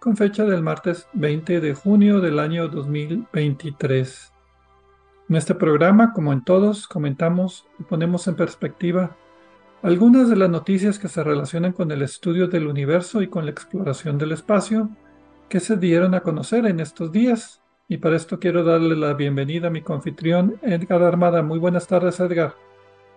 con fecha del martes 20 de junio del año 2023. En este programa, como en todos, comentamos y ponemos en perspectiva algunas de las noticias que se relacionan con el estudio del universo y con la exploración del espacio que se dieron a conocer en estos días. Y para esto quiero darle la bienvenida a mi confitrión Edgar Armada. Muy buenas tardes, Edgar.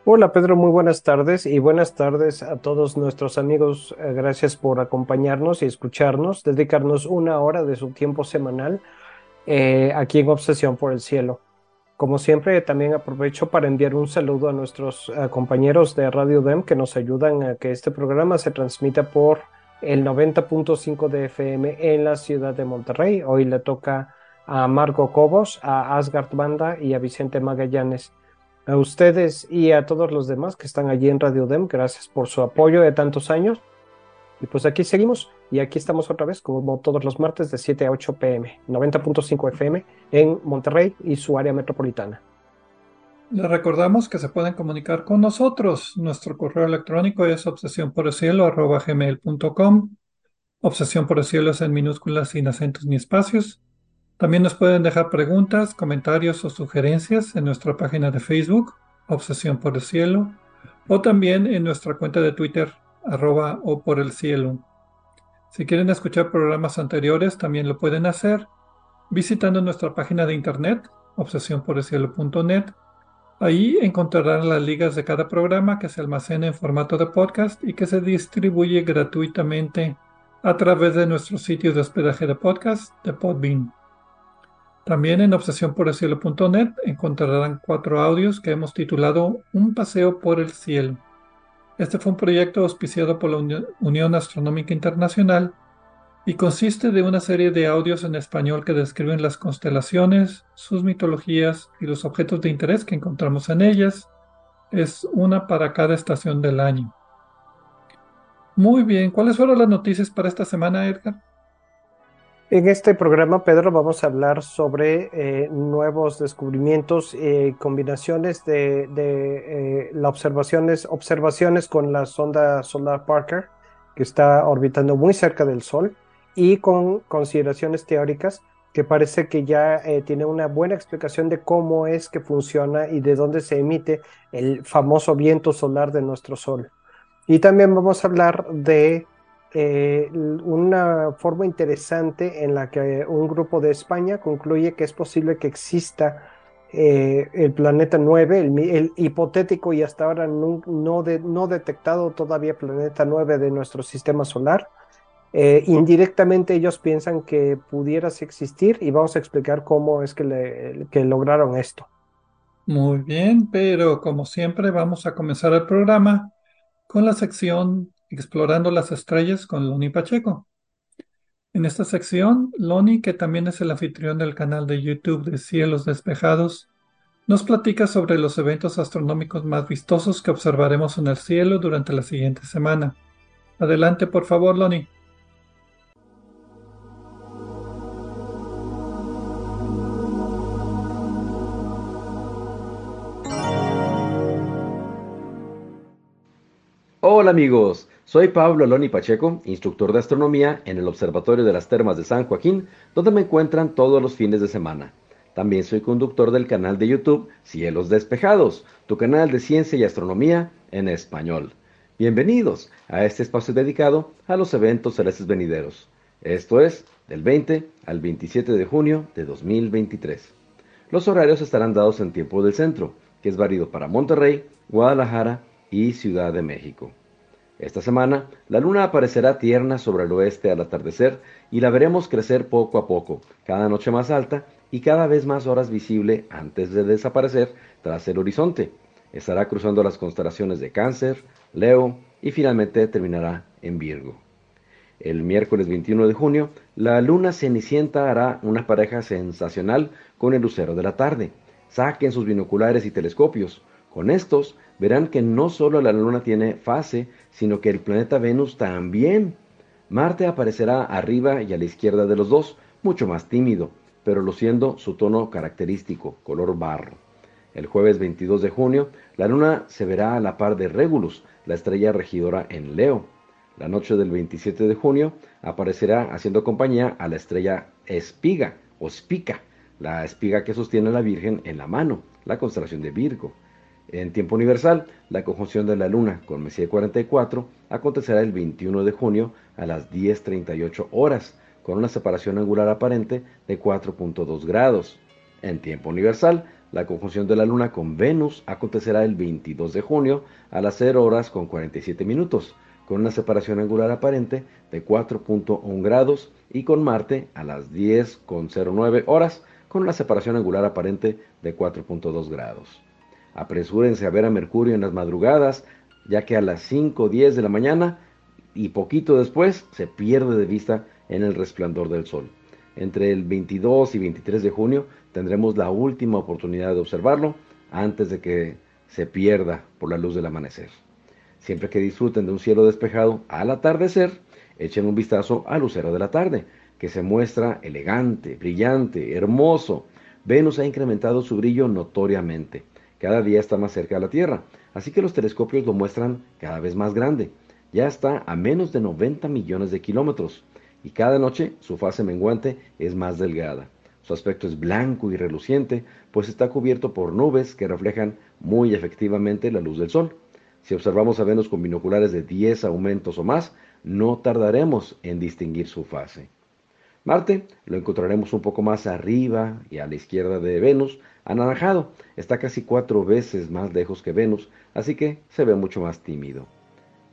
Hola Pedro, muy buenas tardes y buenas tardes a todos nuestros amigos. Eh, gracias por acompañarnos y escucharnos, dedicarnos una hora de su tiempo semanal eh, aquí en Obsesión por el Cielo. Como siempre, también aprovecho para enviar un saludo a nuestros eh, compañeros de Radio DEM que nos ayudan a que este programa se transmita por el 90.5 de FM en la ciudad de Monterrey. Hoy le toca a Marco Cobos, a Asgard Banda y a Vicente Magallanes. A ustedes y a todos los demás que están allí en Radio Dem, gracias por su apoyo de tantos años. Y pues aquí seguimos y aquí estamos otra vez como todos los martes de 7 a 8 pm, 90.5 FM en Monterrey y su área metropolitana. Les recordamos que se pueden comunicar con nosotros. Nuestro correo electrónico es obsesión por el cielo Obsesión por el cielo es en minúsculas sin acentos ni espacios. También nos pueden dejar preguntas, comentarios o sugerencias en nuestra página de Facebook, Obsesión por el Cielo, o también en nuestra cuenta de Twitter, arroba o por el cielo. Si quieren escuchar programas anteriores, también lo pueden hacer visitando nuestra página de internet, obsesionporelcielo.net. Ahí encontrarán las ligas de cada programa que se almacena en formato de podcast y que se distribuye gratuitamente a través de nuestro sitio de hospedaje de podcast de Podbean. También en obsesiónporelcielo.net encontrarán cuatro audios que hemos titulado Un paseo por el cielo. Este fue un proyecto auspiciado por la Unión Astronómica Internacional y consiste de una serie de audios en español que describen las constelaciones, sus mitologías y los objetos de interés que encontramos en ellas. Es una para cada estación del año. Muy bien, ¿cuáles fueron las noticias para esta semana, Edgar? En este programa, Pedro, vamos a hablar sobre eh, nuevos descubrimientos y combinaciones de, eh, las observaciones, observaciones con la sonda Solar Parker, que está orbitando muy cerca del Sol, y con consideraciones teóricas que parece que ya eh, tiene una buena explicación de cómo es que funciona y de dónde se emite el famoso viento solar de nuestro Sol. Y también vamos a hablar de eh, una forma interesante en la que un grupo de España concluye que es posible que exista eh, el planeta 9, el, hipotético y hasta ahora no, no, detectado todavía planeta 9 de nuestro sistema solar. Eh, indirectamente ellos piensan que pudieras existir y vamos a explicar cómo es que, que lograron esto. Muy bien, pero como siempre vamos a comenzar el programa con la sección Explorando las estrellas con Loni Pacheco. En esta sección, Loni, que también es el anfitrión del canal de YouTube de Cielos Despejados, nos platica sobre los eventos astronómicos más vistosos que observaremos en el cielo durante la siguiente semana. Adelante, por favor, Loni. Hola amigos, soy Pablo Aloni Pacheco, instructor de astronomía en el Observatorio de las Termas de San Joaquín, donde me encuentran todos los fines de semana. También soy conductor del canal de YouTube Cielos Despejados, tu canal de ciencia y astronomía en español. Bienvenidos a este espacio dedicado a los eventos celestes venideros. Esto es del 20 al 27 de junio de 2023. Los horarios estarán dados en tiempo del centro, que es válido para Monterrey, Guadalajara y Ciudad de México. Esta semana, la luna aparecerá tierna sobre el oeste al atardecer y la veremos crecer poco a poco, cada noche más alta y cada vez más horas visible antes de desaparecer tras el horizonte. Estará cruzando las constelaciones de Cáncer, Leo y finalmente terminará en Virgo. El miércoles 21 de junio, la luna cenicienta hará una pareja sensacional con el lucero de la tarde. Saquen sus binoculares y telescopios. Con estos verán que no solo la luna tiene fase, sino que el planeta Venus también. Marte aparecerá arriba y a la izquierda de los dos, mucho más tímido, pero luciendo su tono característico, color barro. El jueves 22 de junio, la luna se verá a la par de Regulus, la estrella regidora en Leo. La noche del 27 de junio aparecerá haciendo compañía a la estrella Espiga o Spica, la espiga que sostiene la Virgen en la mano, la constelación de Virgo. En tiempo universal, la conjunción de la Luna con Messier 44 acontecerá el 21 de junio a las 10.38 horas, con una separación angular aparente de 4.2 grados. En tiempo universal, la conjunción de la Luna con Venus acontecerá el 22 de junio a las 0 horas con 47 minutos, con una separación angular aparente de 4.1 grados y con Marte a las 10.09 horas con una separación angular aparente de 4.2 grados. Apresúrense a ver a Mercurio en las madrugadas, ya que a las 5.10 de la mañana y poquito después se pierde de vista en el resplandor del Sol. Entre el 22 y 23 de junio tendremos la última oportunidad de observarlo antes de que se pierda por la luz del amanecer. Siempre que disfruten de un cielo despejado al atardecer, echen un vistazo al lucero de la tarde, que se muestra elegante, brillante, hermoso. Venus ha incrementado su brillo notoriamente. Cada día está más cerca de la Tierra, así que los telescopios lo muestran cada vez más grande. Ya está a menos de 90 millones de kilómetros y cada noche su fase menguante es más delgada. Su aspecto es blanco y reluciente, pues está cubierto por nubes que reflejan muy efectivamente la luz del Sol. Si observamos a Venus con binoculares de 10 aumentos o más, no tardaremos en distinguir su fase. Marte lo encontraremos un poco más arriba y a la izquierda de Venus, anaranjado. Está casi cuatro veces más lejos que Venus, así que se ve mucho más tímido.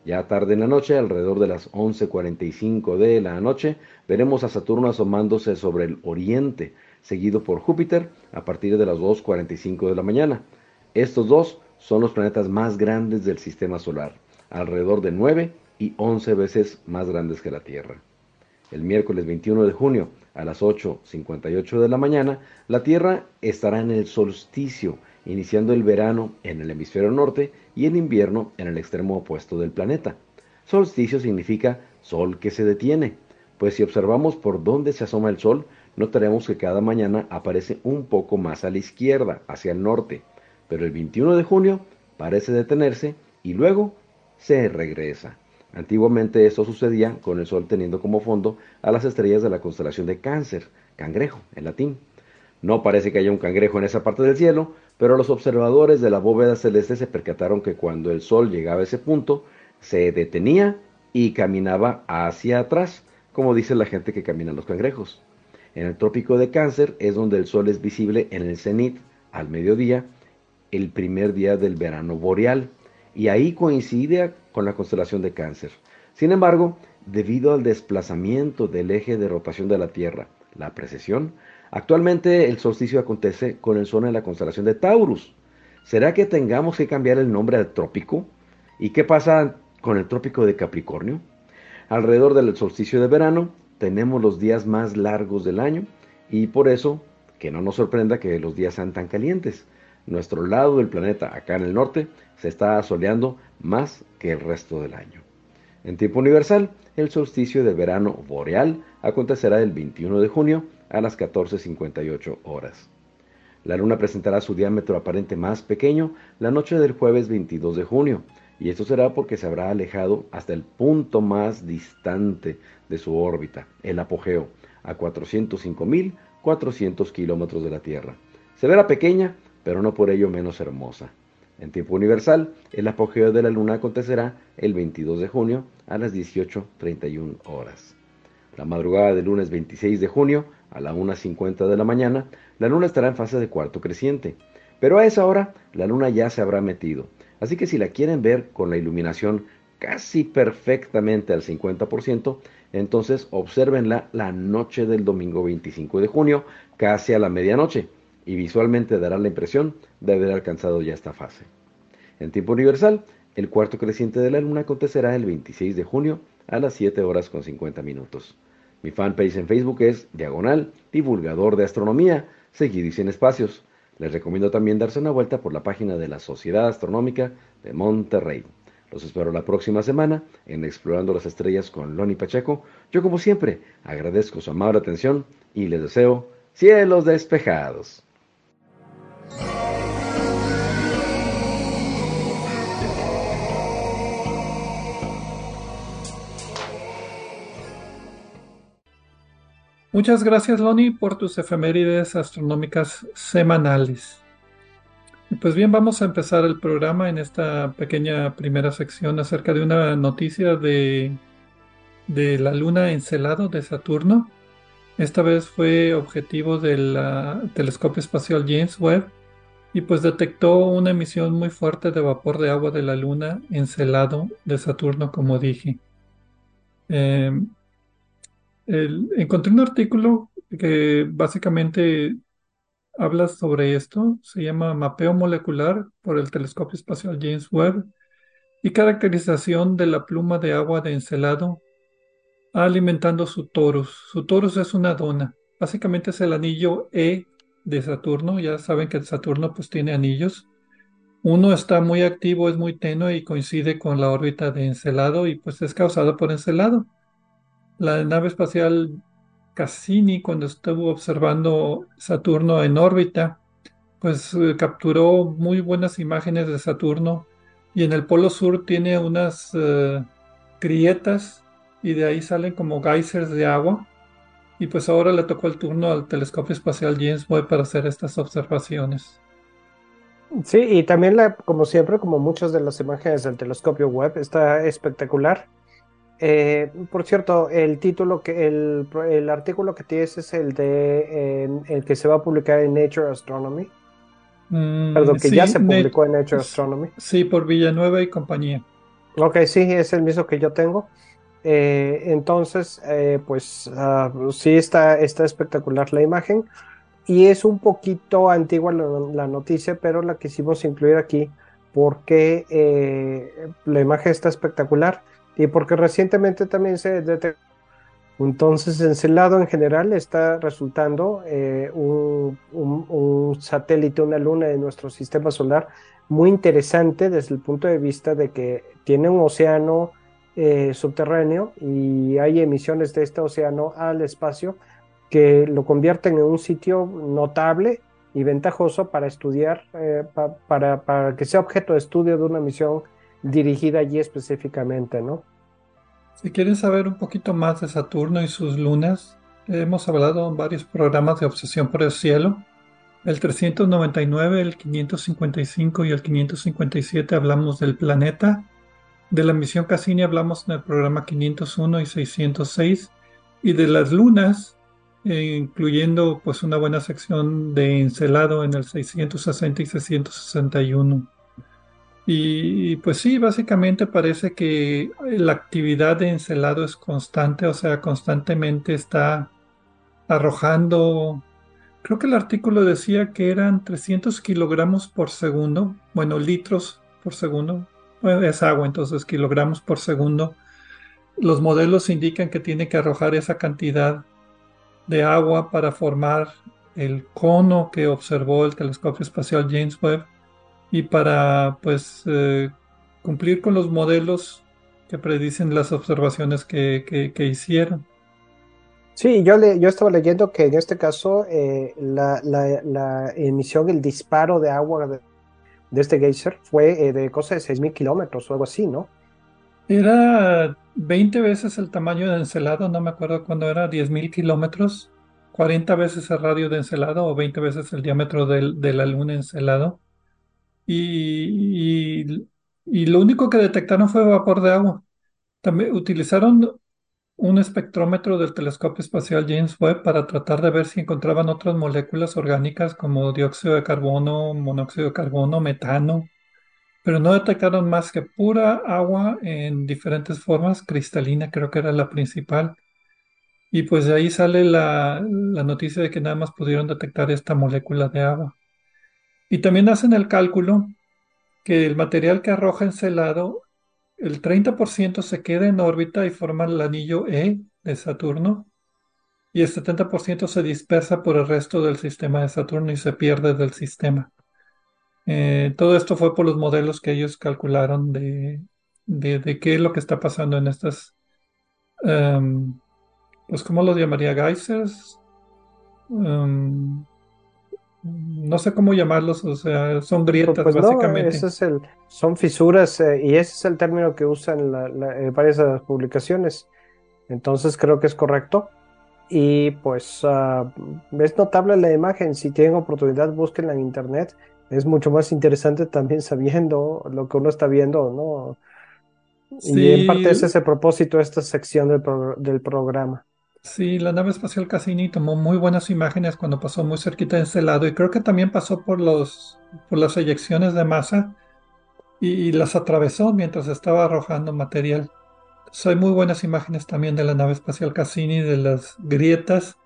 Ya tarde en la noche, alrededor de las 11.45 de la noche, veremos a Saturno asomándose sobre el oriente, seguido por Júpiter a partir de las 2.45 de la mañana. Estos dos son los planetas más grandes del sistema solar, alrededor de 9 y 11 veces más grandes que la Tierra. El miércoles 21 de junio a las 8.58 de la mañana, la Tierra estará en el solsticio, iniciando el verano en el hemisferio norte y el invierno en el extremo opuesto del planeta. Solsticio significa sol que se detiene, pues si observamos por dónde se asoma el sol, notaremos que cada mañana aparece un poco más a la izquierda, hacia el norte, pero el 21 de junio parece detenerse y luego se regresa. Antiguamente esto sucedía con el Sol teniendo como fondo a las estrellas de la constelación de Cáncer, cangrejo en latín. No parece que haya un cangrejo en esa parte del cielo, pero los observadores de la bóveda celeste se percataron que cuando el Sol llegaba a ese punto, se detenía y caminaba hacia atrás, como dice la gente que camina los cangrejos. En el trópico de Cáncer es donde el Sol es visible en el cenit al mediodía el primer día del verano boreal y ahí coincide con la constelación de cáncer. Sin embargo, debido al desplazamiento del eje de rotación de la Tierra, la precesión, actualmente el solsticio acontece con el sol en la constelación de Taurus. ¿Será que tengamos que cambiar el nombre al trópico? ¿Y qué pasa con el trópico de Capricornio? Alrededor del solsticio de verano tenemos los días más largos del año y por eso que no nos sorprenda que los días sean tan calientes nuestro lado del planeta, acá en el norte, se está soleando más que el resto del año. En tiempo universal, el solsticio de verano boreal acontecerá el 21 de junio a las 14.58 horas. La luna presentará su diámetro aparente más pequeño la noche del jueves 22 de junio, y esto será porque se habrá alejado hasta el punto más distante de su órbita, el apogeo, a 405.400 kilómetros de la Tierra. Se verá pequeña, pero no por ello menos hermosa. En tiempo universal, el apogeo de la luna acontecerá el 22 de junio a las 18.31 horas. La madrugada del lunes 26 de junio, a la 1.50 de la mañana, la luna estará en fase de cuarto creciente. Pero a esa hora, la luna ya se habrá metido. Así que si la quieren ver con la iluminación casi perfectamente al 50%, entonces obsérvenla la noche del domingo 25 de junio, casi a la medianoche, y visualmente dará la impresión de haber alcanzado ya esta fase. En tiempo universal, el cuarto creciente de la luna acontecerá el 26 de junio a las 7 horas con 50 minutos. Mi fanpage en Facebook es Diagonal Divulgador de Astronomía, seguido y sin espacios. Les recomiendo también darse una vuelta por la página de la Sociedad Astronómica de Monterrey. Los espero la próxima semana en Explorando las Estrellas con Loni Pacheco. Yo como siempre agradezco su amable atención y les deseo cielos despejados. Muchas gracias, Loni, por tus efemérides astronómicas semanales. Pues bien, vamos a empezar el programa en esta pequeña primera sección acerca de una noticia de, de la luna Encelado de Saturno. Esta vez fue objetivo del telescopio espacial James Webb y pues detectó una emisión muy fuerte de vapor de agua de la luna Encelado de Saturno, como dije. Encontré un artículo que básicamente habla sobre esto. Se llama Mapeo Molecular por el Telescopio Espacial James Webb y caracterización de la pluma de agua de Encelado alimentando su torus. Su torus es una dona. Básicamente es el anillo E de Saturno. Ya saben que Saturno pues tiene anillos. Uno está muy activo, es muy tenue y coincide con la órbita de Encelado y pues es causado por Encelado. La nave espacial Cassini, cuando estuvo observando Saturno en órbita, pues eh, capturó muy buenas imágenes de Saturno y en el polo sur tiene unas uh, grietas y de ahí salen como geysers de agua. Y pues ahora le tocó el turno al telescopio espacial James Webb para hacer estas observaciones. Sí, y también, la, como siempre, como muchas de las imágenes del telescopio Webb, está espectacular. Eh, por cierto, el título que el, el, artículo que tienes es el de el que se va a publicar en Nature Astronomy. Mm, Perdón, que ya se publicó en Nature Astronomy. Sí, por Villanueva y compañía. Ok, sí, es el mismo que yo tengo. Eh, entonces, eh, pues uh, sí está, está espectacular la imagen. Y es un poquito antigua la, la noticia, pero la quisimos incluir aquí porque la imagen está espectacular y porque recientemente también se detectó. Entonces, Encelado en general está resultando eh, un, satélite, una luna de nuestro sistema solar muy interesante desde el punto de vista de que tiene un océano eh, subterráneo y hay emisiones de este océano al espacio que lo convierten en un sitio notable y ventajoso para estudiar, eh, para, para que sea objeto de estudio de una misión dirigida allí específicamente, ¿no? Si quieren saber un poquito más de Saturno y sus lunas, hemos hablado en varios programas de Obsesión por el Cielo. El 399, el 555 y el 557 hablamos del planeta. De la misión Cassini hablamos en el programa 501 y 606. Y de las lunas, eh, incluyendo pues una buena sección de Encelado en el 660 y 661. Y pues sí, básicamente parece que la actividad de Encelado es constante, o sea, constantemente está arrojando, creo que el artículo decía que eran 300 kilogramos por segundo, bueno, litros por segundo, es agua, entonces kilogramos por segundo. Los modelos indican que tiene que arrojar esa cantidad de agua para formar el cono que observó el telescopio espacial James Webb y para pues eh, cumplir con los modelos que predicen las observaciones que, hicieron. Sí, yo, le, yo estaba leyendo que en este caso eh, la, emisión, el disparo de agua de, este geyser fue eh, de cosa de 6.000 kilómetros o algo así, ¿no? Era 20 veces el tamaño de Encelado, no me acuerdo cuándo era, 10.000 kilómetros, 40 veces el radio de Encelado o 20 veces el diámetro de la luna Encelado. Y, lo único que detectaron fue vapor de agua. También utilizaron un espectrómetro del telescopio espacial James Webb para tratar de ver si encontraban otras moléculas orgánicas como dióxido de carbono, monóxido de carbono, metano, pero no detectaron más que pura agua en diferentes formas, cristalina creo que era la principal. Y pues de ahí sale la, la noticia de que nada más pudieron detectar esta molécula de agua. Y también hacen el cálculo que el material que arroja Encelado, el 30% se queda en órbita y forma el anillo E de Saturno, y el 70% se dispersa por el resto del sistema de Saturno y se pierde del sistema. Eh, todo esto fue por los modelos que ellos calcularon de, de, qué es lo que está pasando en estas, em, pues, ¿cómo los llamaría? Geysers. Em, no sé cómo llamarlos, o sea, son grietas pues básicamente. es el, son fisuras eh, y ese es el término que usan en varias de las publicaciones. Entonces creo que es correcto. Y pues uh, es notable la imagen. Si tienen oportunidad, búsquenla en internet. Es mucho más interesante también sabiendo lo que uno está viendo, ¿no? Y en parte ese es el propósito de esta sección del, del programa. Sí, la nave espacial Cassini tomó muy buenas imágenes cuando pasó muy cerquita de ese lado y creo que también pasó por por las eyecciones de masa y, las atravesó mientras estaba arrojando material. hay muy buenas imágenes también de la nave espacial Cassini, de las grietas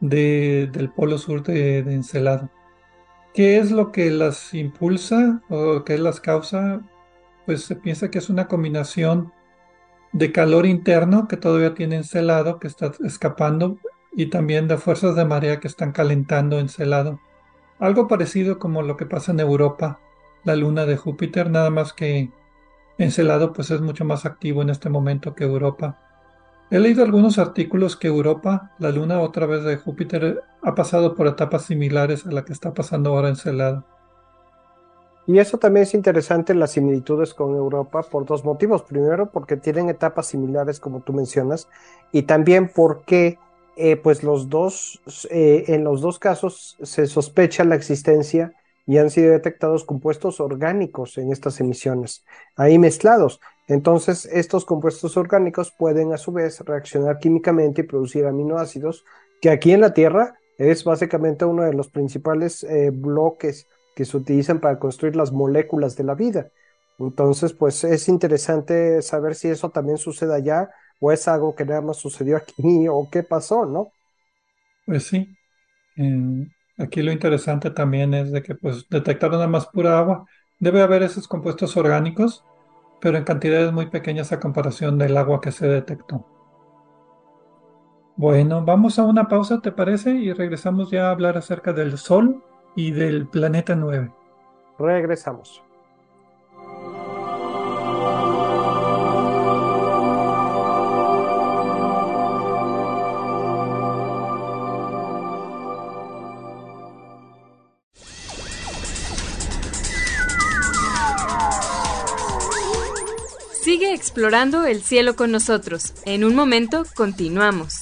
del polo sur de, Encelado. ¿Qué es lo que las impulsa o qué las causa? Pues se piensa que es una combinación de calor interno que todavía tiene encelado, que está escapando, y también de fuerzas de marea que están calentando encelado. Algo parecido como lo que pasa en Europa, la luna de Júpiter, nada más que Encelado pues es mucho más activo en este momento que Europa. He leído algunos artículos que Europa, la luna otra vez de Júpiter, ha pasado por etapas similares a la que está pasando ahora Encelado. Y eso también es interesante, las similitudes con Europa, por dos motivos. Primero, porque tienen etapas similares, como tú mencionas, y también porque, eh, pues, los dos, eh, en los dos casos se sospecha la existencia y han sido detectados compuestos orgánicos en estas emisiones, ahí mezclados. Entonces, estos compuestos orgánicos pueden a su vez reaccionar químicamente y producir aminoácidos, que aquí en la Tierra es básicamente uno de los principales eh, bloques que se utilizan para construir las moléculas de la vida. Entonces, pues es interesante saber si eso también sucede allá o es algo que nada más sucedió aquí o qué pasó, ¿no? Pues sí. aquí lo interesante también es de que pues detectaron nada más pura agua. Debe haber esos compuestos orgánicos, pero en cantidades muy pequeñas a comparación del agua que se detectó. Bueno, vamos a una pausa, ¿te parece? Y regresamos ya a hablar acerca del Sol y del planeta 9. Regresamos. Sigue explorando el cielo con nosotros. En un momento continuamos.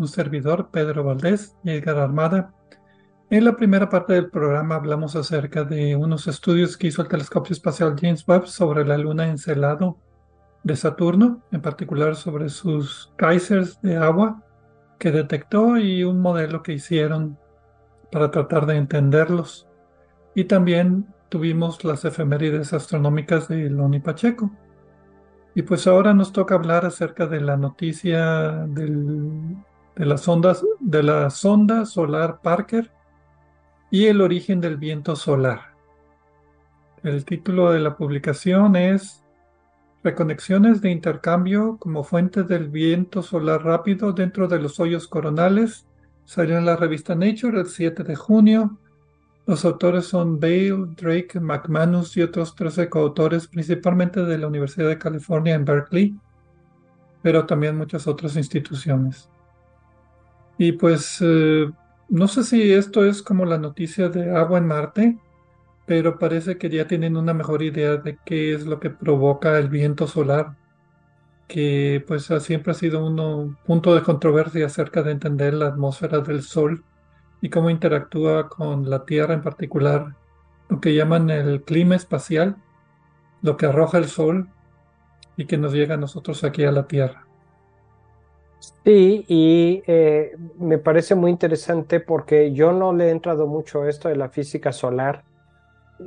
Un servidor, Pedro Valdés y Edgar Armada. En la primera parte del programa hablamos acerca de unos estudios que hizo el telescopio espacial James Webb sobre la luna Encelado de Saturno, en particular sobre sus geysers de agua que detectó y un modelo que hicieron para tratar de entenderlos. Y también tuvimos las efemérides astronómicas de Loni Pacheco. Y pues ahora nos toca hablar acerca de la noticia del, de, las ondas, de la sonda solar Parker y el origen del viento solar. El título de la publicación es Reconexiones de intercambio como fuente del viento solar rápido dentro de los hoyos coronales. Salió en la revista Nature el 7 de junio los autores son Bale, Drake, McManus y otros 13 coautores, principalmente de la Universidad de California en Berkeley, pero también muchas otras instituciones. Y pues eh, no sé si esto es como la noticia de agua en Marte, pero parece que ya tienen una mejor idea de qué es lo que provoca el viento solar, que pues siempre ha sido un punto de controversia acerca de entender la atmósfera del Sol y cómo interactúa con la Tierra en particular, lo que llaman el clima espacial, lo que arroja el Sol y que nos llega a nosotros aquí a la Tierra. Sí, y eh, me parece muy interesante porque yo no le he entrado mucho a esto de la física solar.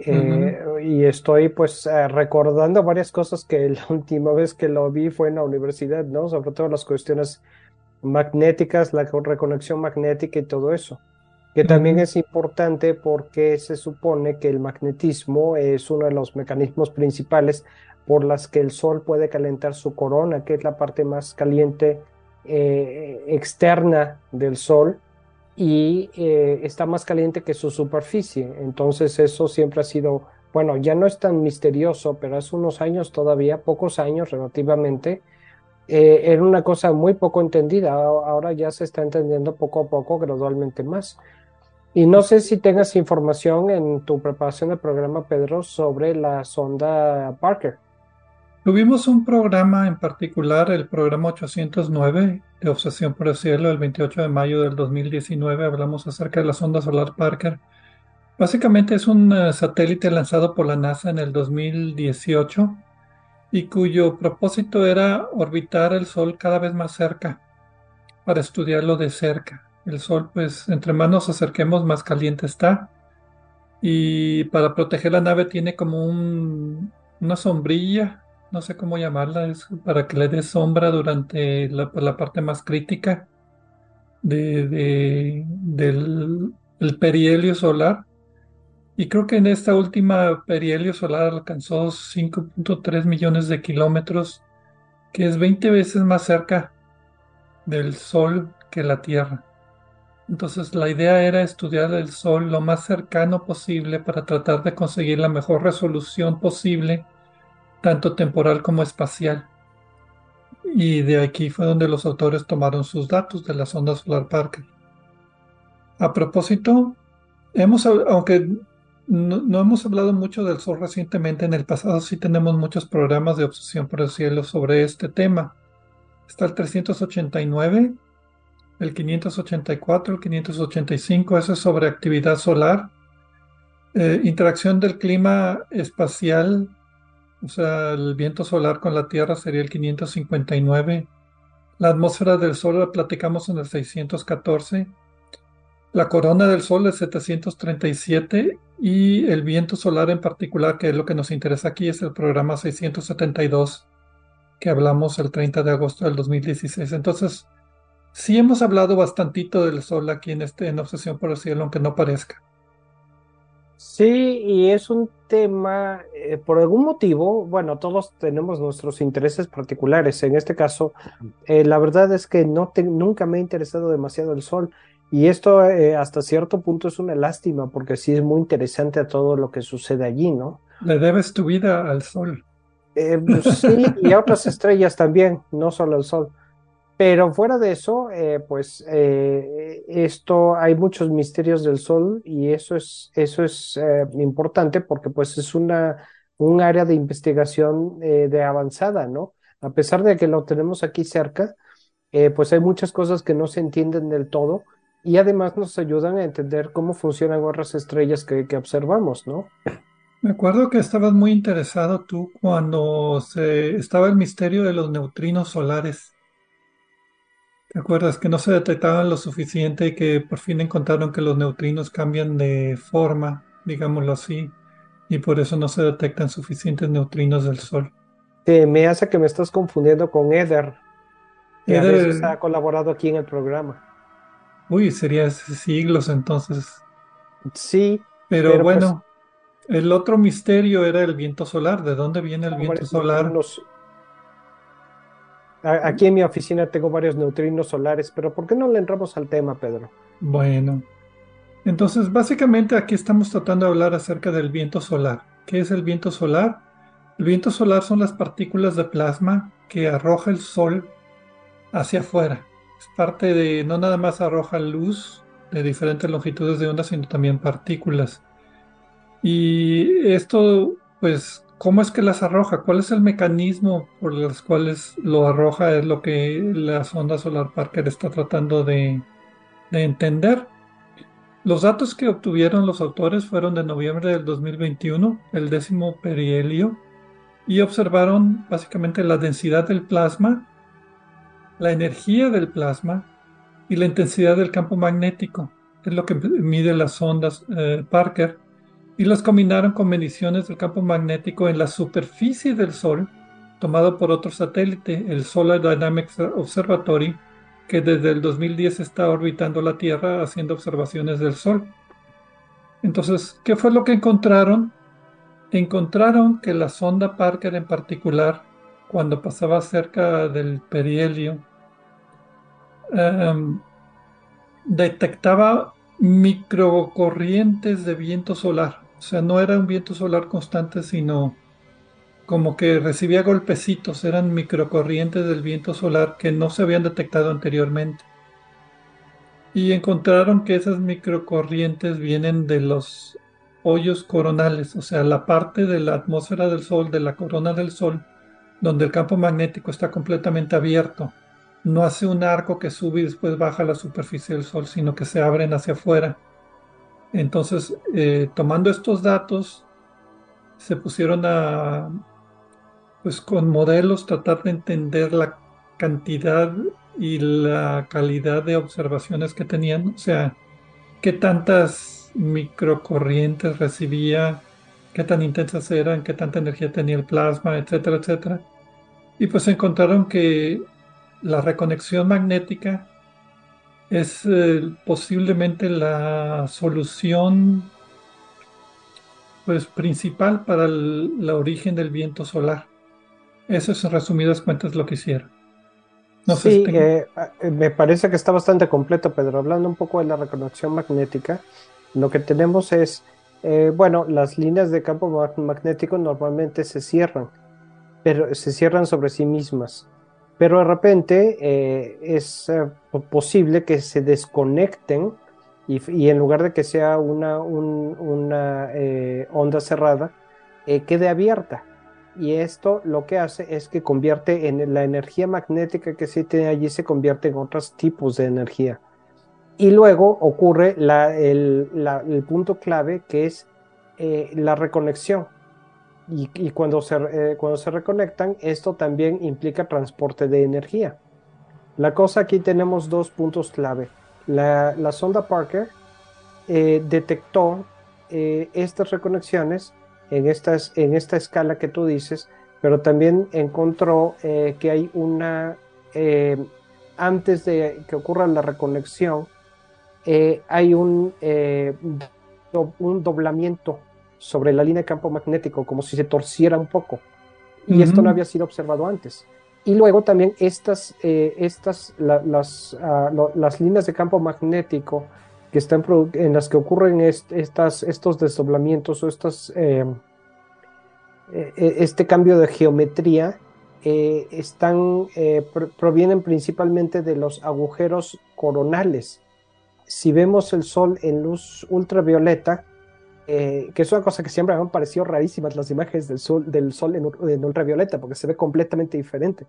Eh, y estoy pues eh, recordando varias cosas que la última vez que lo vi fue en la universidad, ¿no? Sobre todo las cuestiones magnéticas, la reconexión magnética y todo eso que también es importante porque se supone que el magnetismo es uno de los mecanismos principales por las que el Sol puede calentar su corona, que es la parte más caliente eh, externa del Sol, y eh, está más caliente que su superficie. Entonces eso siempre ha sido, bueno, ya no es tan misterioso, pero hace unos años todavía, pocos años relativamente, eh, era una cosa muy poco entendida. Ahora ya se está entendiendo poco a poco, gradualmente más. Y no sé si tengas información en tu preparación del programa, Pedro, sobre la sonda Parker. Tuvimos un programa en particular, el programa 809 de Obsesión por el Cielo, el 28 de mayo del 2019. Hablamos acerca de la sonda solar Parker. Básicamente es un eh, satélite lanzado por la NASA en el 2018 y cuyo propósito era orbitar el Sol cada vez más cerca para estudiarlo de cerca. El sol, pues, entre más nos acerquemos, más caliente está. Y para proteger la nave tiene como un, una sombrilla, no sé cómo llamarla, es para que le dé sombra durante la, parte más crítica de, del el perihelio solar. Y creo que en esta última perihelio solar alcanzó 5.3 millones de kilómetros, que es 20 veces más cerca del Sol que la Tierra. Entonces la idea era estudiar el Sol lo más cercano posible para tratar de conseguir la mejor resolución posible, tanto temporal como espacial. Y de aquí fue donde los autores tomaron sus datos de la sonda solar Parker. A propósito, hemos, aunque no, no, hemos hablado mucho del Sol recientemente, en el pasado sí tenemos muchos programas de obsesión por el cielo sobre este tema. Está el 389, el 584, el 585, eso es sobre actividad solar, eh, interacción del clima espacial, o sea, el viento solar con la Tierra sería el 559, la atmósfera del Sol la platicamos en el 614, la corona del Sol es 737 y el viento solar en particular, que es lo que nos interesa aquí, es el programa 672 que hablamos el 30 de agosto del 2016. Entonces, Sí hemos hablado bastantito del sol aquí en este en Obsesión por el Cielo, aunque no parezca. Sí, y es un tema, eh, por algún motivo, bueno, todos tenemos nuestros intereses particulares. En este caso, eh, la verdad es que no nunca me ha interesado demasiado el sol. Y esto eh, hasta cierto punto es una lástima, porque sí es muy interesante a todo lo que sucede allí, ¿no? Le debes tu vida al sol. Pues sí, y a otras estrellas también, no solo al sol. Pero fuera de eso, eh, pues eh, esto hay muchos misterios del sol y eso es, eso es eh, importante porque pues es una, un área de investigación de avanzada, ¿no? A pesar de que lo tenemos aquí cerca, pues hay muchas cosas que no se entienden del todo y además nos ayudan a entender cómo funcionan otras estrellas que, que observamos, ¿no? Me acuerdo que estabas muy interesado tú cuando se estaba el misterio de los neutrinos solares. ¿Te acuerdas que no se detectaban lo suficiente y que por fin encontraron que los neutrinos cambian de forma, digámoslo así, y por eso no se detectan suficientes neutrinos del Sol? Que me hace que me estás confundiendo con Eder, que a Eder- veces ha colaborado aquí en el programa. Uy, sería hace siglos entonces. Sí, Pero, Pero, pues, bueno, el otro misterio era el viento solar. ¿De dónde viene el viento solar? Aquí en mi oficina tengo varios neutrinos solares, pero ¿por qué no le entramos al tema, Pedro? Bueno, entonces básicamente aquí estamos tratando de hablar acerca del viento solar. ¿Qué es el viento solar? El viento solar son las partículas de plasma que arroja el sol hacia afuera. Es parte de, no nada más arroja luz de diferentes longitudes de onda, sino también partículas. Y esto, pues, ¿cómo es que las arroja? ¿Cuál es el mecanismo por los cuales lo arroja? Es lo que la sonda Solar Parker está tratando de, de entender. Los datos que obtuvieron los autores fueron de noviembre del 2021, el décimo perihelio, y observaron básicamente la densidad del plasma, la energía del plasma y la intensidad del campo magnético. Es lo que mide las ondas eh, Parker. Y las combinaron con mediciones del campo magnético en la superficie del Sol, tomado por otro satélite, el Solar Dynamics Observatory, que desde el 2010 está orbitando la Tierra haciendo observaciones del Sol. Entonces, ¿qué fue lo que encontraron? Encontraron que la sonda Parker en particular, cuando pasaba cerca del perihelio, em, detectaba microcorrientes de viento solar. O sea, no era un viento solar constante, sino como que recibía golpecitos, eran microcorrientes del viento solar que no se habían detectado anteriormente. Y encontraron que esas microcorrientes vienen de los hoyos coronales, o sea, la parte de la atmósfera del Sol, de la corona del Sol, donde el campo magnético está completamente abierto. No hace un arco que sube y después baja a la superficie del Sol, sino que se abren hacia afuera. Entonces, eh, tomando estos datos, se pusieron a, pues con modelos, tratar de entender la cantidad y la calidad de observaciones que tenían, o sea, qué tantas microcorrientes recibía, qué tan intensas eran, qué tanta energía tenía el plasma, etcétera, etcétera. Y pues encontraron que la reconexión magnética es eh, posiblemente la solución pues principal para el, el origen del viento solar. Eso es en resumidas cuentas lo que hicieron. No sé sí, si tengo- eh, eh, me parece que está bastante completo, Pedro. Hablando un poco de la reconexión magnética, lo que tenemos es, eh, bueno, las líneas de campo mag- magnético normalmente se cierran, pero se cierran sobre sí mismas. Pero de repente eh, es eh, po- posible que se desconecten y, en lugar de que sea una, un- una eh, onda cerrada, quede abierta. Y esto lo que hace es que convierte en la energía magnética que se tiene allí, se convierte en otros tipos de energía. Y luego ocurre el, punto clave que es la reconexión. Y, cuando, se, eh, cuando se reconectan, esto también implica transporte de energía. La cosa aquí tenemos dos puntos clave. La, la sonda Parker eh, detectó eh, estas reconexiones en, estas, en esta escala que tú dices, pero también encontró eh, que hay una, antes de que ocurra la reconexión, hay un, un doblamiento sobre la línea de campo magnético, como si se torciera un poco. Y esto no había sido observado antes. Y luego también estas, eh, estas la- las, ah, lo- las líneas de campo magnético que están en las que ocurren est- estas, estos desdoblamientos o estas, eh, eh, este cambio de geometría eh, están, eh, pr- provienen principalmente de los agujeros coronales. Si vemos el Sol en luz ultravioleta, eh, que es una cosa que siempre me han parecido rarísimas las imágenes del sol, del sol en, ultravioleta, porque se ve completamente diferente.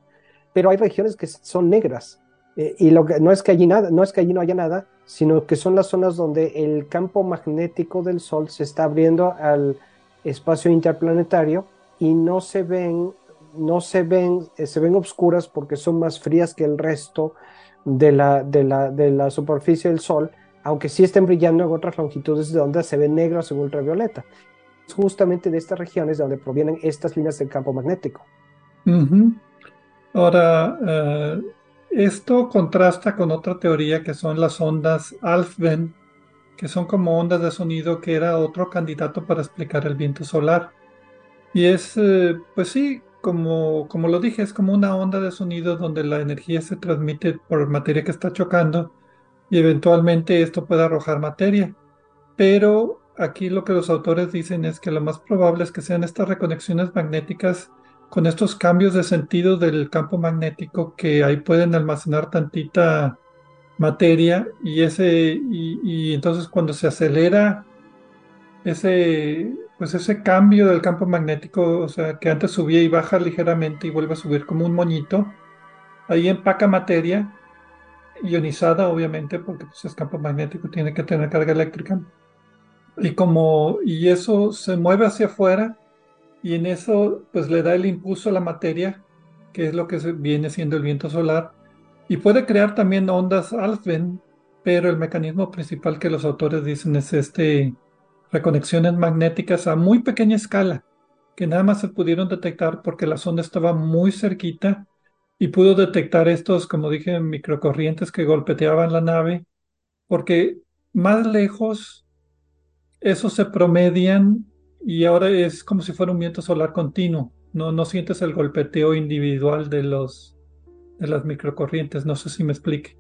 Pero hay regiones que son negras. Eh, y lo que, no, es que allí nada, no es que allí no haya nada, sino que son las zonas donde el campo magnético del Sol se está abriendo al espacio interplanetario y no se ven, no se ven, eh, se ven oscuras porque son más frías que el resto de la, de la, de la superficie del Sol aunque sí estén brillando en otras longitudes de onda, se ven negros en ultravioleta. Es justamente de estas regiones donde provienen estas líneas del campo magnético. Ahora, eh, esto contrasta con otra teoría que son las ondas Alfvén, que son como ondas de sonido que era otro candidato para explicar el viento solar. Y es, eh, pues sí, como, como lo dije, es como una onda de sonido donde la energía se transmite por materia que está chocando y eventualmente esto puede arrojar materia. Pero aquí lo que los autores dicen es que lo más probable es que sean estas reconexiones magnéticas con estos cambios de sentido del campo magnético que ahí pueden almacenar tantita materia y ese y, entonces cuando se acelera ese pues ese cambio del campo magnético, o sea, que antes subía y baja ligeramente y vuelve a subir como un moñito, ahí empaca materia ionizada, obviamente, porque pues, es campo magnético, tiene que tener carga eléctrica. Y como, y eso se mueve hacia afuera, y en eso, pues le da el impulso a la materia, que es lo que viene siendo el viento solar, y puede crear también ondas Alfvén, pero el mecanismo principal que los autores dicen es este reconexiones magnéticas a muy pequeña escala, que nada más se pudieron detectar porque la sonda estaba muy cerquita y pudo detectar estos, como dije, microcorrientes que golpeteaban la nave, porque más lejos esos se promedian y ahora es como si fuera un viento solar continuo. No, no sientes el golpeteo individual de los de las microcorrientes. No sé si me explique.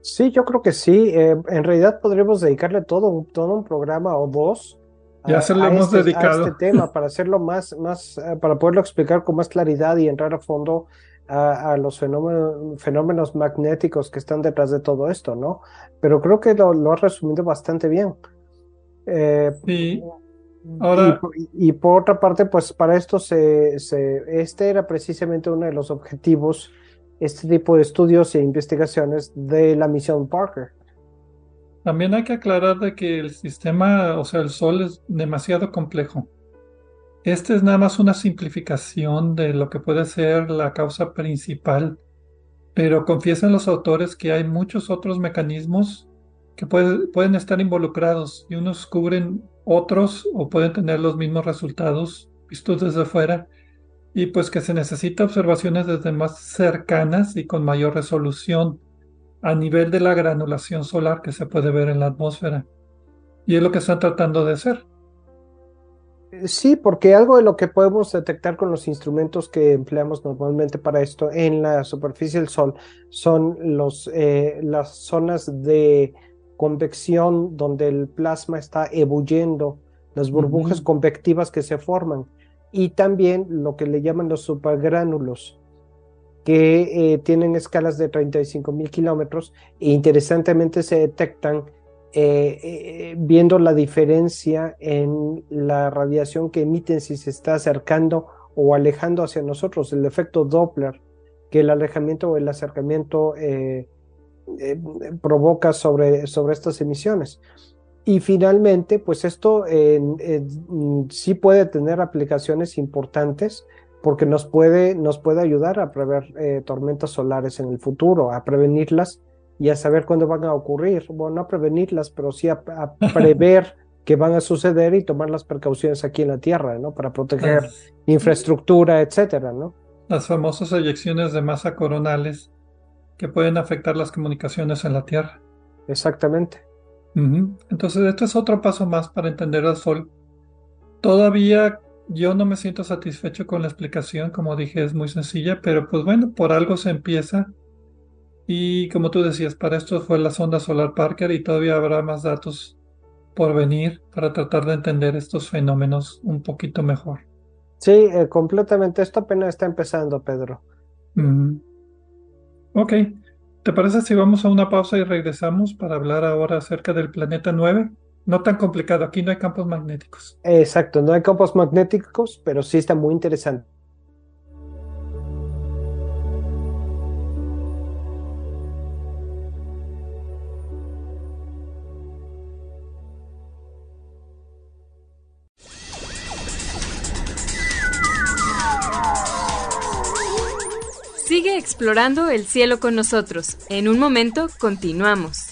Sí, yo creo que sí. Eh, en realidad podríamos dedicarle todo, todo un programa o dos ya se lo hemos este, dedicado. A este tema para hacerlo más, más, eh, para poderlo explicar con más claridad y entrar a fondo a, los fenómenos, fenómenos, magnéticos que están detrás de todo esto, ¿no? Pero creo que lo, lo has resumido bastante bien. Eh, sí. Ahora... Y, por otra parte, pues para esto se, se, este era precisamente uno de los objetivos, este tipo de estudios e investigaciones de la misión Parker. También hay que aclarar de que el sistema, o sea, el Sol es demasiado complejo. Este es nada más una simplificación de lo que puede ser la causa principal, pero confiesan los autores que hay muchos otros mecanismos que pueden estar involucrados y unos cubren otros o pueden tener los mismos resultados vistos desde fuera y pues que se necesita observaciones desde más cercanas y con mayor resolución a nivel de la granulación solar que se puede ver en la atmósfera. Y es lo que están tratando de hacer. Sí, porque algo de lo que podemos detectar con los instrumentos que empleamos normalmente para esto en la superficie del Sol son los, eh, las zonas de convección donde el plasma está ebulliendo, las burbujas convectivas que se forman y también lo que le llaman los supergránulos, que eh, tienen escalas de 35 mil kilómetros e interesantemente se detectan eh, eh, viendo la diferencia en la radiación que emiten si se está acercando o alejando hacia nosotros, el efecto Doppler que el alejamiento o el acercamiento provoca sobre, sobre estas emisiones. Y finalmente, pues esto sí puede tener aplicaciones importantes porque nos puede, nos puede ayudar a prever eh, tormentas solares en el futuro, a prevenirlas y a saber cuándo van a ocurrir. Bueno, no a prevenirlas, pero sí a, prever que van a suceder y tomar las precauciones aquí en la Tierra, ¿no? Para proteger infraestructura, etcétera, ¿no? Las famosas eyecciones de masa coronales que pueden afectar las comunicaciones en la Tierra. Exactamente. Entonces, este es otro paso más para entender al Sol. Todavía yo no me siento satisfecho con la explicación, como dije, es muy sencilla, pero pues bueno, por algo se empieza. Y como tú decías, para esto fue la sonda Solar Parker y todavía habrá más datos por venir para tratar de entender estos fenómenos un poquito mejor. Sí, eh, completamente. Esto apenas está empezando, Pedro. Ok. ¿Te parece si vamos a una pausa y regresamos para hablar ahora acerca del planeta 9? No tan complicado. Aquí no hay campos magnéticos. Exacto, no hay campos magnéticos, pero sí está muy interesante. Sigue explorando el cielo con nosotros. En un momento continuamos.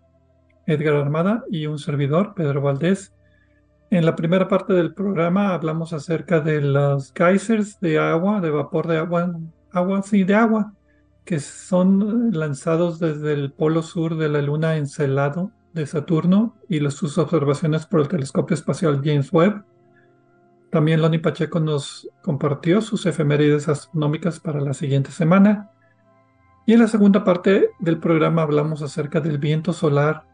Edgar Armada y un servidor, Pedro Valdés. En la primera parte del programa hablamos acerca de los geysers de agua, de vapor de agua, agua, sí, de agua, que son lanzados desde el polo sur de la luna Encelado de Saturno y sus observaciones por el telescopio espacial James Webb. También Loni Pacheco nos compartió sus efemérides astronómicas para la siguiente semana. Y en la segunda parte del programa hablamos acerca del viento solar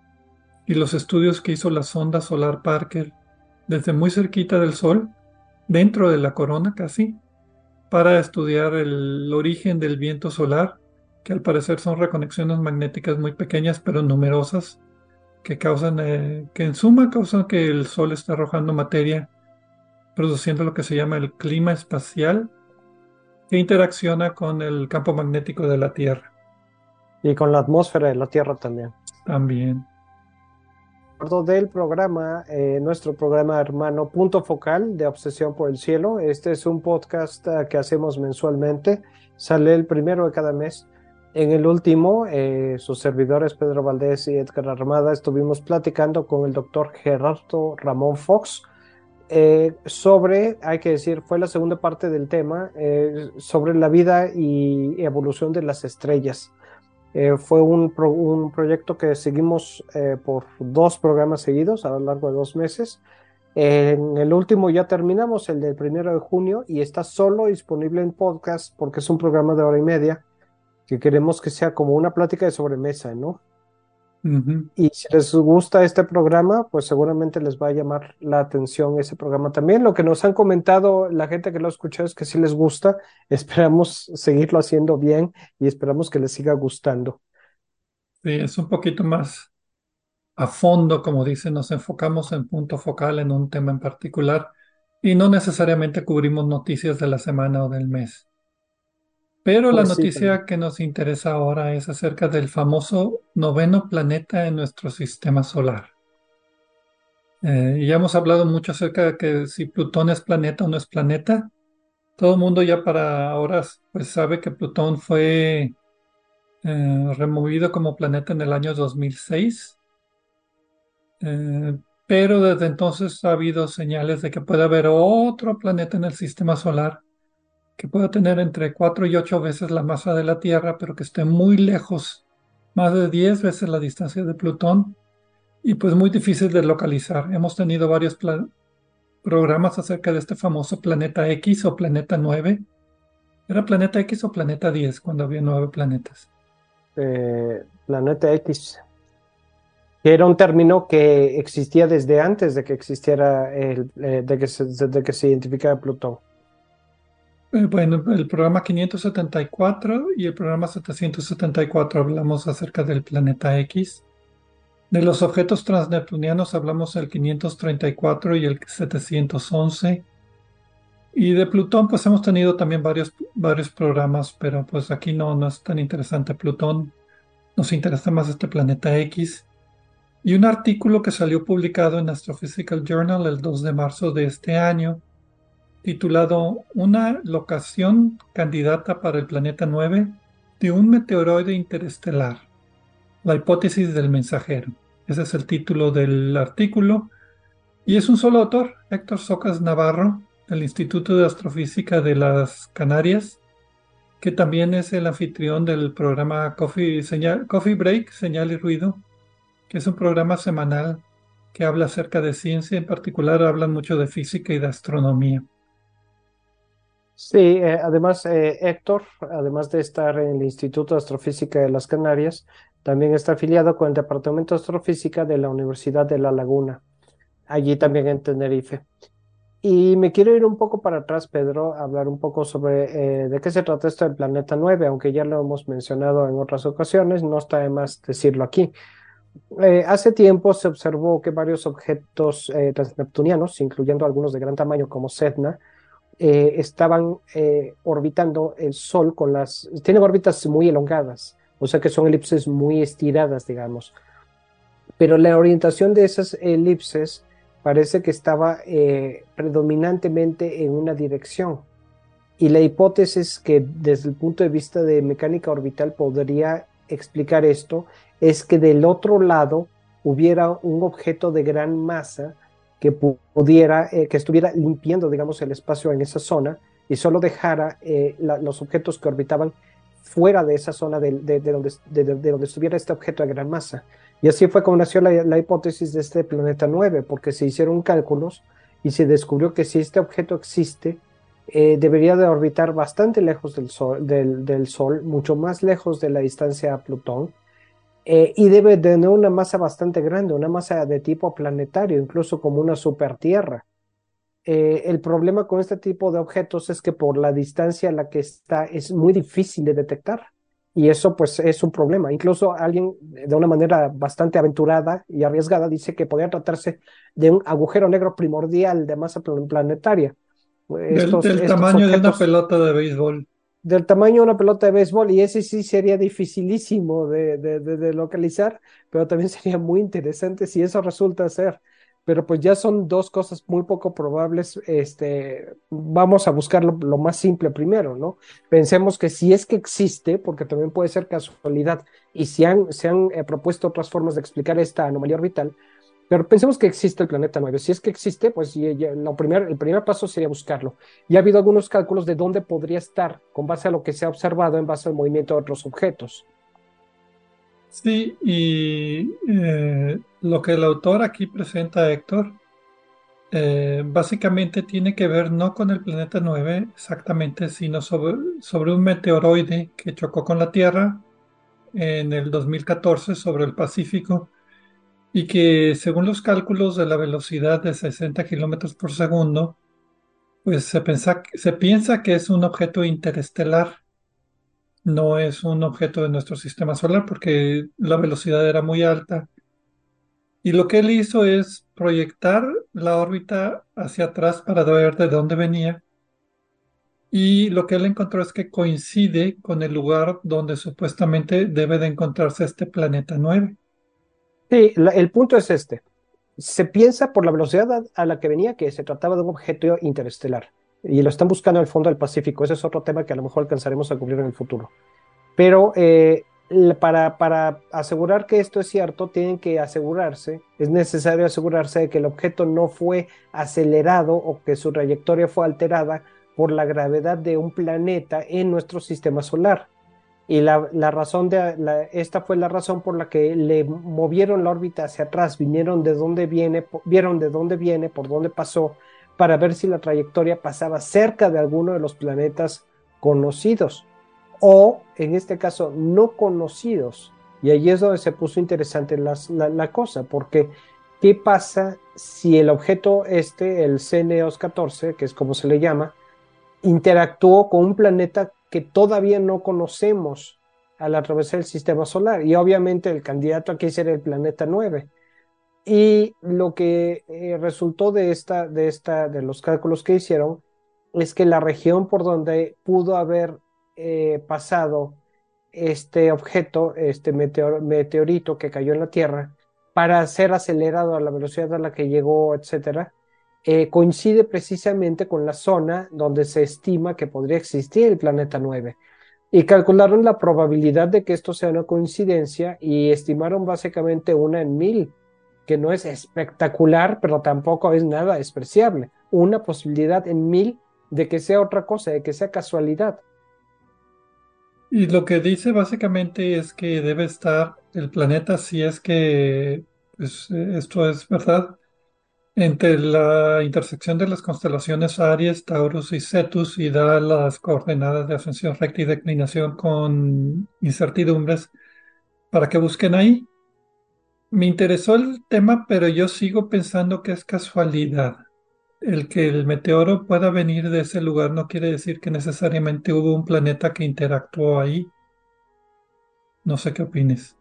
y los estudios que hizo la sonda solar Parker desde muy cerquita del Sol, dentro de la corona casi, para estudiar el origen del viento solar, que al parecer son reconexiones magnéticas muy pequeñas pero numerosas, que causan, eh, que en suma causan que el Sol esté arrojando materia, produciendo lo que se llama el clima espacial, que interacciona con el campo magnético de la Tierra. Y con la atmósfera de la Tierra también. También del programa, eh, nuestro programa hermano Punto Focal de Obsesión por el Cielo. Este es un podcast uh, que hacemos mensualmente, sale el primero de cada mes. En el último, eh, sus servidores Pedro Valdés y Edgar Armada estuvimos platicando con el doctor Gerardo Ramón Fox eh, sobre, hay que decir, fue la segunda parte del tema, sobre la vida y evolución de las estrellas. Eh, fue un, un, proyecto que seguimos eh, por dos programas seguidos a lo largo de dos meses. En el último ya terminamos, el del primero de junio, y está solo disponible en podcast porque es un programa de hora y media que queremos que sea como una plática de sobremesa, ¿no? Y si les gusta este programa, pues seguramente les va a llamar la atención ese programa también. Lo que nos han comentado la gente que lo ha escuchado es que sí les gusta. Esperamos seguirlo haciendo bien y esperamos que les siga gustando. Sí, es un poquito más a fondo, como dicen, nos enfocamos en punto focal en un tema en particular y no necesariamente cubrimos noticias de la semana o del mes. Pero la pues noticia que nos interesa ahora es acerca del famoso noveno planeta en nuestro sistema solar. Eh, ya hemos hablado mucho acerca de que si Plutón es planeta o no es planeta. Todo el mundo ya para ahora pues sabe que Plutón fue eh, removido como planeta en el año 2006. Eh, pero desde entonces ha habido señales de que puede haber otro planeta en el sistema solar que pueda tener entre 4 y 8 veces la masa de la Tierra, pero que esté muy lejos, más de 10 veces la distancia de Plutón, y pues muy difícil de localizar. Hemos tenido varios programas acerca de este famoso planeta X o planeta 9. ¿Era planeta X o planeta 10 cuando había nueve planetas? Eh, planeta X. Que era un término que existía desde antes de que existiera el, eh, de, que se, de que se identificara Plutón. Eh, bueno, el programa 574 y el programa 774 hablamos acerca del planeta X. De los objetos transneptunianos hablamos el 534 y el 711. Y de Plutón, pues hemos tenido también varios, varios programas, pero pues aquí no, no es tan interesante Plutón. Nos interesa más este planeta X. Y un artículo que salió publicado en Astrophysical Journal el 2 de marzo de este año, titulado Una locación candidata para el planeta 9 de un meteoroide interestelar. La hipótesis del mensajero. Ese es el título del artículo. Y es un solo autor, Héctor Socas Navarro, del Instituto de Astrofísica de las Canarias, que también es el anfitrión del programa Coffee, Coffee Break, Señal y Ruido, que es un programa semanal que habla acerca de ciencia, en particular hablan mucho de física y de astronomía. Sí, eh, además eh, Héctor, además de estar en el Instituto de Astrofísica de las Canarias, también está afiliado con el Departamento de Astrofísica de la Universidad de La Laguna, allí también en Tenerife. Y me quiero ir un poco para atrás, Pedro, a hablar un poco sobre eh, de qué se trata esto del planeta 9, aunque ya lo hemos mencionado en otras ocasiones, no está de más decirlo aquí. Eh, hace tiempo se observó que varios objetos transneptunianos, incluyendo algunos de gran tamaño como Sedna, estaban orbitando el Sol con las... tienen órbitas muy elongadas, o sea que son elipses muy estiradas, digamos. Pero la orientación de esas elipses parece que estaba eh, predominantemente en una dirección. Y la hipótesis que desde el punto de vista de mecánica orbital podría explicar esto es que del otro lado hubiera un objeto de gran masa que pudiera, eh, que estuviera limpiando, digamos, el espacio en esa zona y solo dejara eh, los objetos que orbitaban fuera de esa zona de, donde, de, donde, estuviera este objeto de gran masa. Y así fue como nació la, hipótesis de este planeta 9, porque se hicieron cálculos y se descubrió que si este objeto existe, eh, debería de orbitar bastante lejos del sol, del, sol, mucho más lejos de la distancia a Plutón, eh, y debe de tener una masa bastante grande, una masa de tipo planetario, incluso como una supertierra. Eh, el problema con este tipo de objetos es que por la distancia a la que está es muy difícil de detectar. Y eso pues es un problema. Incluso alguien de una manera bastante aventurada y arriesgada dice que podría tratarse de un agujero negro primordial de masa planetaria. del, tamaño de una pelota de béisbol. Del tamaño de una pelota de béisbol y ese sí sería dificilísimo de, de, de localizar, pero también sería muy interesante si eso resulta ser pero pues ya son dos cosas muy poco probables. Este, vamos a buscar lo, más simple primero, ¿no? Pensemos que si es que existe, porque también puede ser casualidad, y si han, se han eh, propuesto otras formas de explicar esta anomalía orbital, pero pensemos que existe el planeta 9. Si es que existe, pues primer, el primer paso sería buscarlo. Y ha habido algunos cálculos de dónde podría estar con base a lo que se ha observado en base al movimiento de otros objetos. Sí, y eh, lo que el autor aquí presenta, Héctor, eh, básicamente tiene que ver no con el planeta 9 exactamente, sino sobre, sobre un meteoroide que chocó con la Tierra en el 2014 sobre el Pacífico y que según los cálculos de la velocidad de 60 kilómetros por segundo, pues se, se piensa que es un objeto interestelar no es un objeto de nuestro sistema solar porque la velocidad era muy alta. Y lo que él hizo es proyectar la órbita hacia atrás para ver de dónde venía. Y lo que él encontró es que coincide con el lugar donde supuestamente debe de encontrarse este planeta 9. Sí, el punto es este. Se piensa por la velocidad a la que venía que se trataba de un objeto interestelar y lo están buscando el fondo del Pacífico. Ese es otro tema que a lo mejor alcanzaremos a cubrir en el futuro. Pero eh, para, para asegurar que esto es cierto, tienen que asegurarse, es necesario asegurarse de que el objeto no fue acelerado o que su trayectoria fue alterada por la gravedad de un planeta en nuestro sistema solar. Y la, la razón de esta fue la razón por la que le movieron la órbita hacia atrás, vinieron de dónde viene, vieron de dónde viene, por dónde pasó, para ver si la trayectoria pasaba cerca de alguno de los planetas conocidos o, en este caso, no conocidos. Y ahí es donde se puso interesante la, cosa, porque ¿qué pasa si el objeto este, el CNEOS 14, que es como se le llama, interactuó con un planeta que todavía no conocemos al atravesar el sistema solar? Y obviamente el candidato aquí será el planeta 9. Y lo que eh, resultó de, esta, de, esta, de los cálculos que hicieron es que la región por donde pudo haber eh, pasado este objeto, este meteorito que cayó en la Tierra, para ser acelerado a la velocidad a la que llegó, etcétera, eh, coincide precisamente con la zona donde se estima que podría existir el planeta 9. Y calcularon la probabilidad de que esto sea una coincidencia y estimaron básicamente una en mil, que no es espectacular, pero tampoco es nada despreciable. Una posibilidad en mil de que sea otra cosa, de que sea casualidad. Y lo que dice básicamente es que debe estar el planeta, si es que pues, esto es verdad, entre la intersección de las constelaciones Aries, Taurus y Cetus y da las coordenadas de ascensión recta y declinación con incertidumbres para que busquen ahí. Me interesó el tema, pero yo sigo pensando que es casualidad. El que el meteoro pueda venir de ese lugar no quiere decir que necesariamente hubo un planeta que interactuó ahí. No sé qué opines.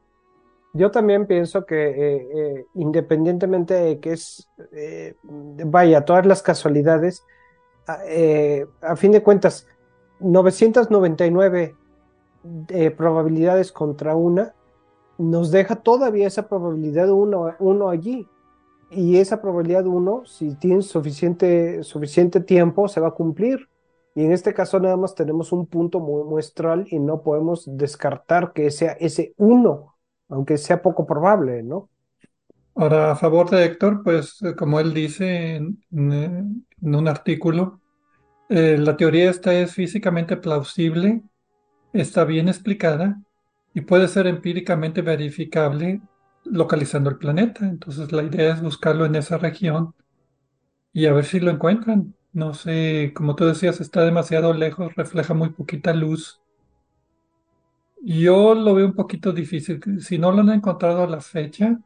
Yo también pienso que eh, eh, independientemente de que es, eh, vaya, todas las casualidades, a, a, fin de cuentas, 999 probabilidades contra una, nos deja todavía esa probabilidad uno, uno allí. Y esa probabilidad uno, si tiene suficiente, suficiente tiempo, se va a cumplir. Y en este caso nada más tenemos un punto muestral y no podemos descartar que sea ese uno aunque sea poco probable, ¿no? Ahora, a favor de Héctor, pues eh, como él dice en, un artículo, eh, la teoría esta es físicamente plausible, está bien explicada y puede ser empíricamente verificable localizando el planeta. Entonces la idea es buscarlo en esa región y a ver si lo encuentran. No sé, como tú decías, está demasiado lejos, refleja muy poquita luz. Yo lo veo un poquito difícil. Si no lo han encontrado a la fecha,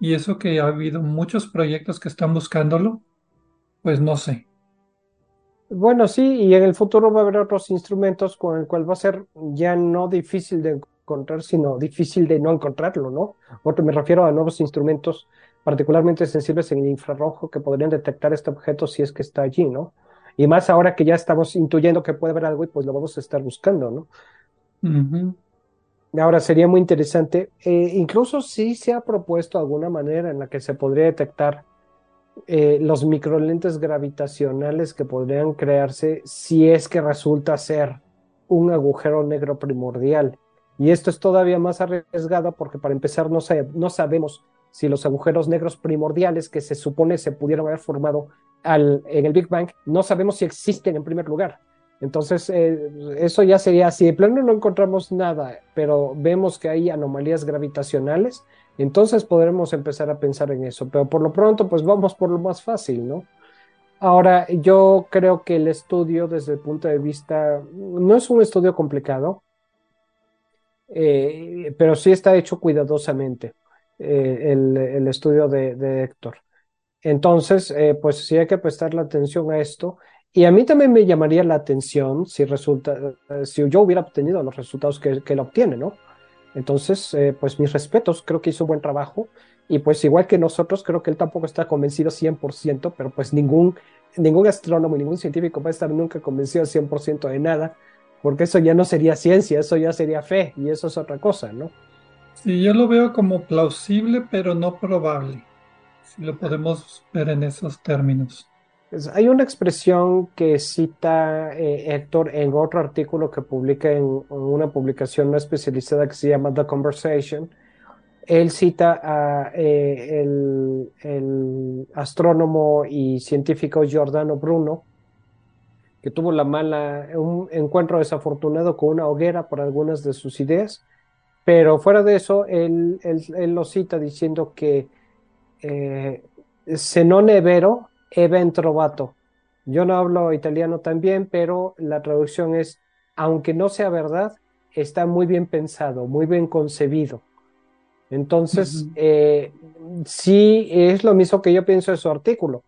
y eso que ha habido muchos proyectos que están buscándolo, pues no sé. Bueno, sí, y en el futuro va a haber otros instrumentos con el cual va a ser ya no difícil de encontrar, sino difícil de no encontrarlo, ¿no? Otro, me refiero a nuevos instrumentos particularmente sensibles en el infrarrojo que podrían detectar este objeto si es que está allí, ¿no? Y más ahora que ya estamos intuyendo que puede haber algo y pues lo vamos a estar buscando, ¿no? Ahora sería muy interesante, eh, incluso si se ha propuesto alguna manera en la que se podría detectar eh, los microlentes gravitacionales que podrían crearse si es que resulta ser un agujero negro primordial. Y esto es todavía más arriesgado porque para empezar no, no sabemos si los agujeros negros primordiales que se supone se pudieron haber formado al, en el Big Bang, no sabemos si existen en primer lugar. Entonces, eh, eso ya sería, si de plano no encontramos nada, pero vemos que hay anomalías gravitacionales, entonces podremos empezar a pensar en eso. Pero por lo pronto, pues vamos por lo más fácil, ¿no? Ahora, yo creo que el estudio desde el punto de vista, no es un estudio complicado, eh, pero sí está hecho cuidadosamente, eh, el, estudio de, de Héctor. Entonces, pues sí hay que prestar la atención a esto y a mí también me llamaría la atención si resulta, eh, si yo hubiera obtenido los resultados que, que él obtiene, ¿no? Entonces, eh, pues mis respetos, creo que hizo un buen trabajo. Y pues igual que nosotros, creo que él tampoco está convencido 100%, pero pues ningún, ningún astrónomo, ningún científico va a estar nunca convencido 100% de nada, porque eso ya no sería ciencia, eso ya sería fe, y eso es otra cosa, ¿no? Sí, yo lo veo como plausible, pero no probable, si lo podemos ver en esos términos. Hay una expresión que cita eh, Héctor en otro artículo que publica en, una publicación no especializada que se llama The Conversation. Él cita a eh, astrónomo y científico Giordano Bruno, que tuvo la mala, un encuentro desafortunado con una hoguera por algunas de sus ideas, pero fuera de eso, él, lo cita diciendo que eh, se non trovato. Yo no hablo italiano también, pero la traducción es, aunque no sea verdad, está muy bien pensado, muy bien concebido. Entonces, eh, sí es lo mismo que yo pienso de su artículo.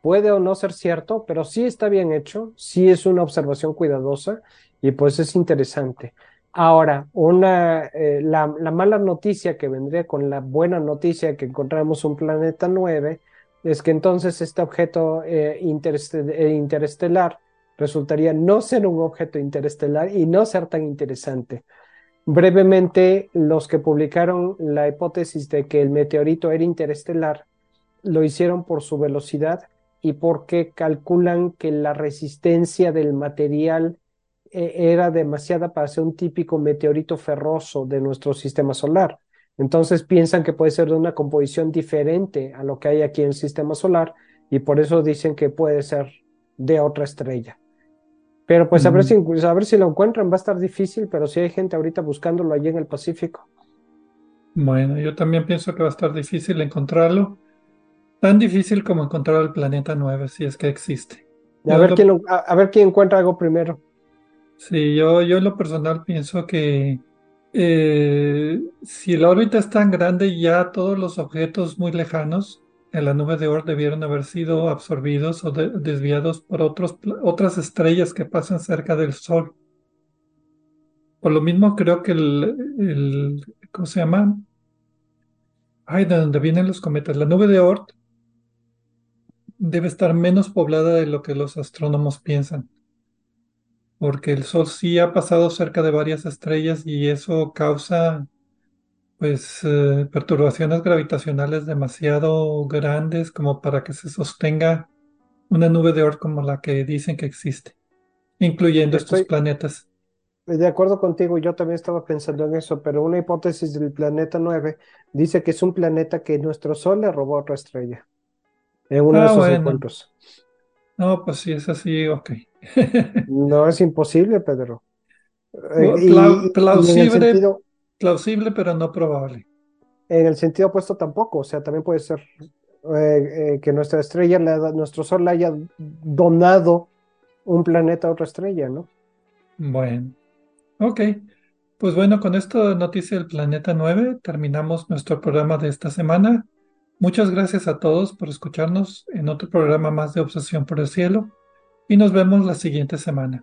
Puede o no ser cierto, pero sí está bien hecho, sí es una observación cuidadosa y pues es interesante. Ahora, una, eh, la, mala noticia que vendría con la buena noticia que encontramos un planeta 9 es que entonces este objeto eh, interestelar resultaría no ser un objeto interestelar y no ser tan interesante. Brevemente, los que publicaron la hipótesis de que el meteorito era interestelar lo hicieron por su velocidad y porque calculan que la resistencia del material eh, era demasiada para ser un típico meteorito ferroso de nuestro sistema solar. Entonces piensan que puede ser de una composición diferente a lo que hay aquí en el sistema solar y por eso dicen que puede ser de otra estrella. Pero pues a, ver si, a ver si lo encuentran va a estar difícil, pero si hay gente ahorita buscándolo allí en el Pacífico. Bueno, yo también pienso que va a estar difícil encontrarlo. Tan difícil como encontrar el planeta 9, si es que existe. A ver, quién a, ver quién encuentra algo primero. Sí, yo, yo en lo personal pienso que eh, si la órbita es tan grande, ya todos los objetos muy lejanos en la nube de Oort debieron haber sido absorbidos o desviados por otros, otras estrellas que pasan cerca del Sol. Por lo mismo creo que el, ¿cómo se llama? Ay, de donde vienen los cometas. La nube de Oort debe estar menos poblada de lo que los astrónomos piensan. Porque el Sol sí ha pasado cerca de varias estrellas y eso causa pues eh, perturbaciones gravitacionales demasiado grandes como para que se sostenga una nube de Oort como la que dicen que existe, incluyendo estos planetas. De acuerdo contigo, yo también estaba pensando en eso, pero una hipótesis del planeta 9 dice que es un planeta que nuestro Sol le robó a otra estrella en uno de ah, sus encuentros. No, pues si es así, ok. No es imposible, Pedro. Eh, plausible, Plausible, pero no probable. En el sentido opuesto tampoco, o sea, también puede ser eh, eh, que nuestra estrella, nuestro Sol haya donado un planeta a otra estrella, ¿no? Bueno, ok. Pues bueno, con esto noticia del planeta 9 terminamos nuestro programa de esta semana. Muchas gracias a todos por escucharnos en otro programa más de Obsesión por el Cielo y nos vemos la siguiente semana.